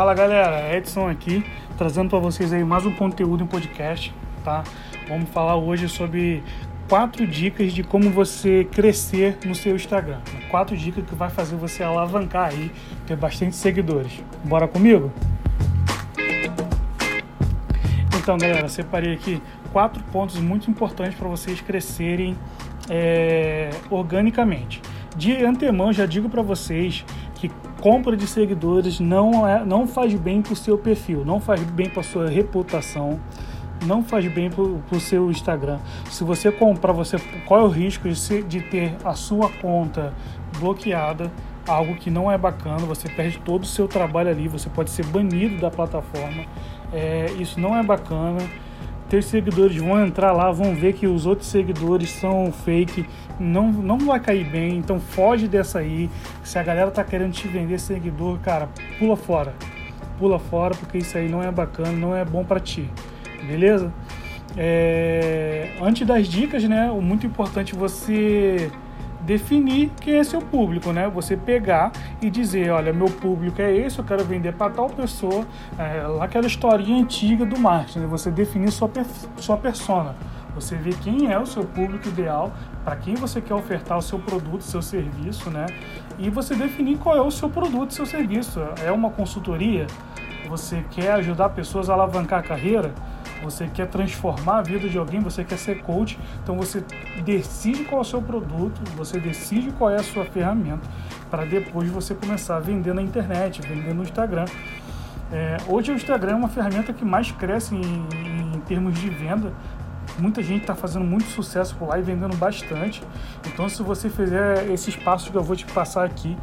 Fala galera, Edson aqui, trazendo para vocês aí mais um conteúdo em podcast, tá? Vamos falar hoje sobre quatro dicas de como você crescer no seu Instagram. Quatro dicas que vai fazer você alavancar aí, ter bastante seguidores. Bora comigo? Então, galera, separei aqui quatro pontos muito importantes para vocês crescerem é, organicamente. De antemão, já digo para vocês que compra de seguidores não, é, não faz bem para o seu perfil, não faz bem para sua reputação, não faz bem para o seu Instagram. Se você comprar, você qual é o risco de, ser, de ter a sua conta bloqueada? Algo que não é bacana, você perde todo o seu trabalho ali, você pode ser banido da plataforma. É, isso não é bacana teus seguidores vão entrar lá, vão ver que os outros seguidores são fake, não, não vai cair bem, então foge dessa aí. Se a galera tá querendo te vender seguidor, cara, pula fora. Pula fora, porque isso aí não é bacana, não é bom para ti. Beleza? É... Antes das dicas, né? O muito importante você definir quem é seu público, né? Você pegar e dizer, olha, meu público é esse, eu quero vender para tal pessoa, é, aquela historinha antiga do marketing, né? você definir sua, sua persona. Você vê quem é o seu público ideal, para quem você quer ofertar o seu produto, seu serviço, né? E você definir qual é o seu produto, seu serviço. É uma consultoria? Você quer ajudar pessoas a alavancar a carreira? Você quer transformar a vida de alguém, você quer ser coach, então você decide qual é o seu produto, você decide qual é a sua ferramenta, para depois você começar a vender na internet, vender no Instagram. É, hoje o Instagram é uma ferramenta que mais cresce em, em termos de venda. Muita gente está fazendo muito sucesso por lá e vendendo bastante. Então, se você fizer esses passos que eu vou te passar aqui,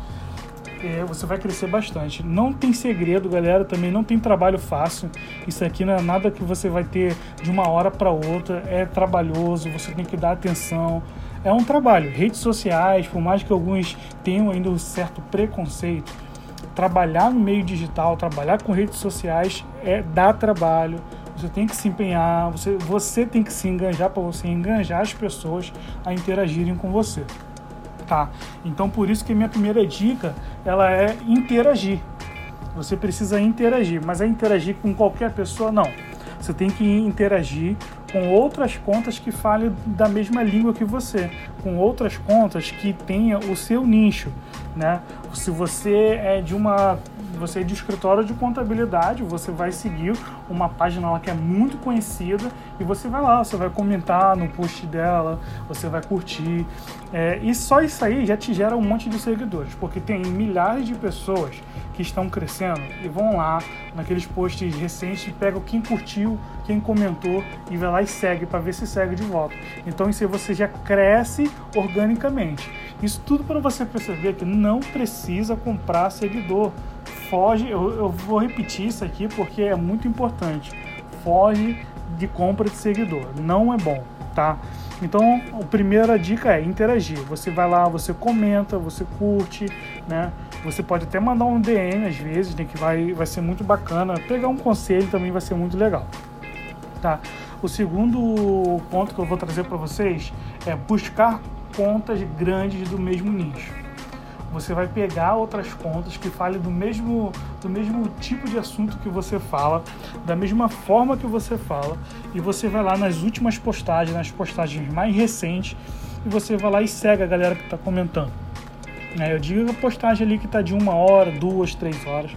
é, você vai crescer bastante. Não tem segredo, galera, também não tem trabalho fácil. Isso aqui não é nada que você vai ter de uma hora para outra. É trabalhoso, você tem que dar atenção. É um trabalho. Redes sociais, por mais que alguns tenham ainda um certo preconceito, trabalhar no meio digital, trabalhar com redes sociais é dá trabalho. Você tem que se empenhar, você, você tem que se enganjar para você enganjar as pessoas a interagirem com você Então por isso que minha primeira dica ela é interagir. Você precisa interagir, mas é interagir com qualquer pessoa não. Você tem que interagir com outras contas que falem da mesma língua que você, com outras contas que tenha o seu nicho, né? Se você é de uma você é de escritório de contabilidade, você vai seguir uma página lá que é muito conhecida e você vai lá, você vai comentar no post dela, você vai curtir. É, e só isso aí já te gera um monte de seguidores, porque tem milhares de pessoas que estão crescendo e vão lá naqueles posts recentes, pegam quem curtiu, quem comentou e vai lá e segue para ver se segue de volta. Então isso aí você já cresce organicamente. Isso tudo para você perceber que não precisa comprar seguidor foge, eu, eu vou repetir isso aqui porque é muito importante. Foge de compra de seguidor, não é bom, tá? Então, a primeira dica é interagir. Você vai lá, você comenta, você curte, né? Você pode até mandar um DM às vezes, né? Que vai, vai ser muito bacana. Pegar um conselho também vai ser muito legal, tá? O segundo ponto que eu vou trazer para vocês é buscar contas grandes do mesmo nicho você vai pegar outras contas que falem do mesmo, do mesmo tipo de assunto que você fala, da mesma forma que você fala, e você vai lá nas últimas postagens, nas postagens mais recentes, e você vai lá e segue a galera que está comentando. É, eu digo a postagem ali que está de uma hora, duas, três horas.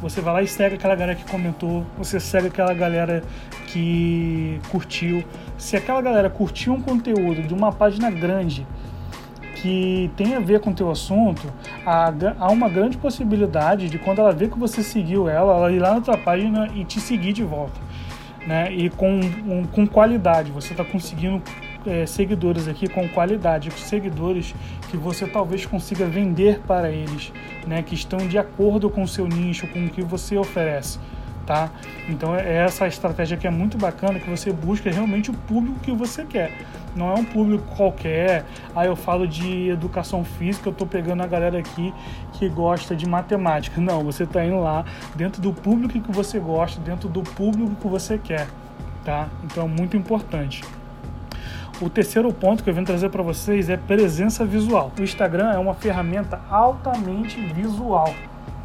Você vai lá e segue aquela galera que comentou, você segue aquela galera que curtiu. Se aquela galera curtiu um conteúdo de uma página grande que tem a ver com o teu assunto, há, uma grande possibilidade de quando ela vê que você seguiu ela, ela ir lá na tua página e te seguir de volta. Né? E com, um, com qualidade, você está conseguindo é, seguidores aqui com qualidade, seguidores que você talvez consiga vender para eles, né? que estão de acordo com o seu nicho, com o que você oferece tá? Então é essa estratégia que é muito bacana, que você busca realmente o público que você quer. Não é um público qualquer. Aí eu falo de educação física, eu estou pegando a galera aqui que gosta de matemática. Não, você está indo lá dentro do público que você gosta, dentro do público que você quer, tá? Então é muito importante. O terceiro ponto que eu venho trazer para vocês é presença visual. O Instagram é uma ferramenta altamente visual.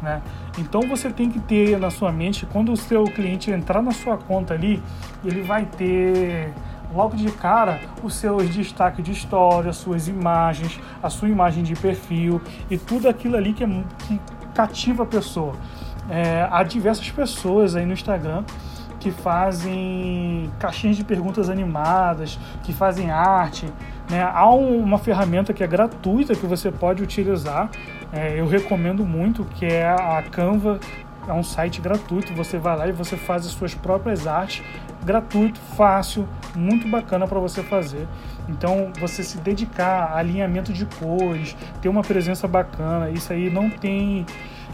Né? Então você tem que ter na sua mente, quando o seu cliente entrar na sua conta ali, ele vai ter logo de cara os seus destaques de história, suas imagens, a sua imagem de perfil e tudo aquilo ali que, é, que cativa a pessoa. É, há diversas pessoas aí no Instagram que fazem caixinhas de perguntas animadas, que fazem arte. Né? Há um, uma ferramenta que é gratuita que você pode utilizar, é, eu recomendo muito, que é a Canva. É um site gratuito, você vai lá e você faz as suas próprias artes, gratuito, fácil, muito bacana para você fazer. Então, você se dedicar a alinhamento de cores, ter uma presença bacana, isso aí não tem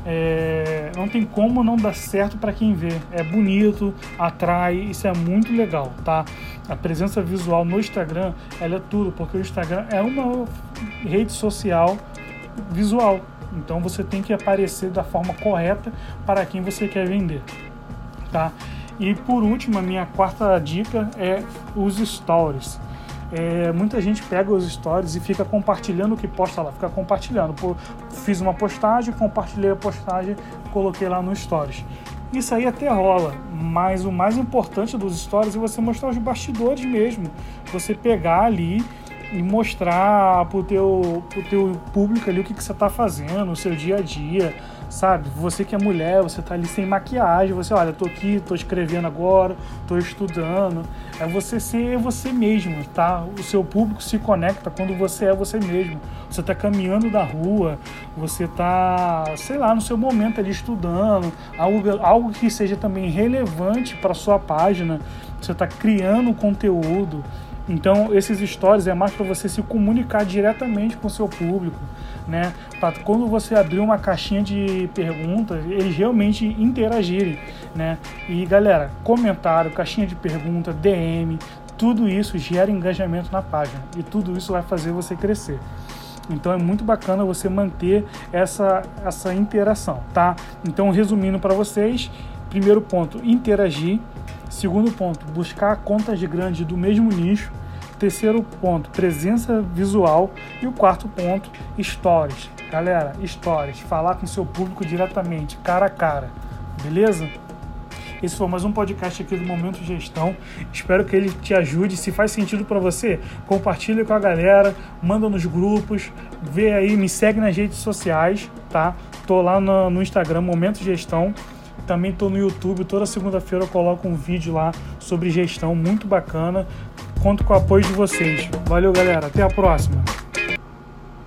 é, não tem como não dar certo para quem vê. É bonito, atrai, isso é muito legal, tá? A presença visual no Instagram, ela é tudo, porque o Instagram é uma rede social visual. Então você tem que aparecer da forma correta para quem você quer vender, tá? E por último, a minha quarta dica é os stories. É, muita gente pega os stories e fica compartilhando o que posta lá, fica compartilhando. Pô, fiz uma postagem, compartilhei a postagem, coloquei lá no stories. Isso aí até rola, mas o mais importante dos stories é você mostrar os bastidores mesmo. Você pegar ali e mostrar pro teu, pro teu público ali o que, que você está fazendo, o seu dia a dia, sabe? Você que é mulher, você tá ali sem maquiagem, você, olha, tô aqui, tô escrevendo agora, tô estudando. É você ser você mesmo, tá? O seu público se conecta quando você é você mesmo. Você tá caminhando da rua, você tá, sei lá, no seu momento ali estudando, algo, algo que seja também relevante para sua página. Você tá criando conteúdo. Então, esses stories é mais para você se comunicar diretamente com o seu público, né? Para quando você abrir uma caixinha de perguntas, eles realmente interagirem, né? E galera, comentário, caixinha de pergunta, DM, tudo isso gera engajamento na página e tudo isso vai fazer você crescer. Então é muito bacana você manter essa, essa interação, tá? Então, resumindo para vocês, primeiro ponto, interagir. Segundo ponto, buscar contas grandes do mesmo nicho. Terceiro ponto, presença visual. E o quarto ponto, stories. Galera, stories. Falar com seu público diretamente, cara a cara. Beleza? Esse foi mais um podcast aqui do Momento Gestão. Espero que ele te ajude. Se faz sentido para você, compartilha com a galera, manda nos grupos, vê aí, me segue nas redes sociais, tá? Tô lá no, no Instagram, Momento Gestão. Também tô no YouTube, toda segunda-feira eu coloco um vídeo lá sobre gestão muito bacana. Conto com o apoio de vocês. Valeu, galera. Até a próxima.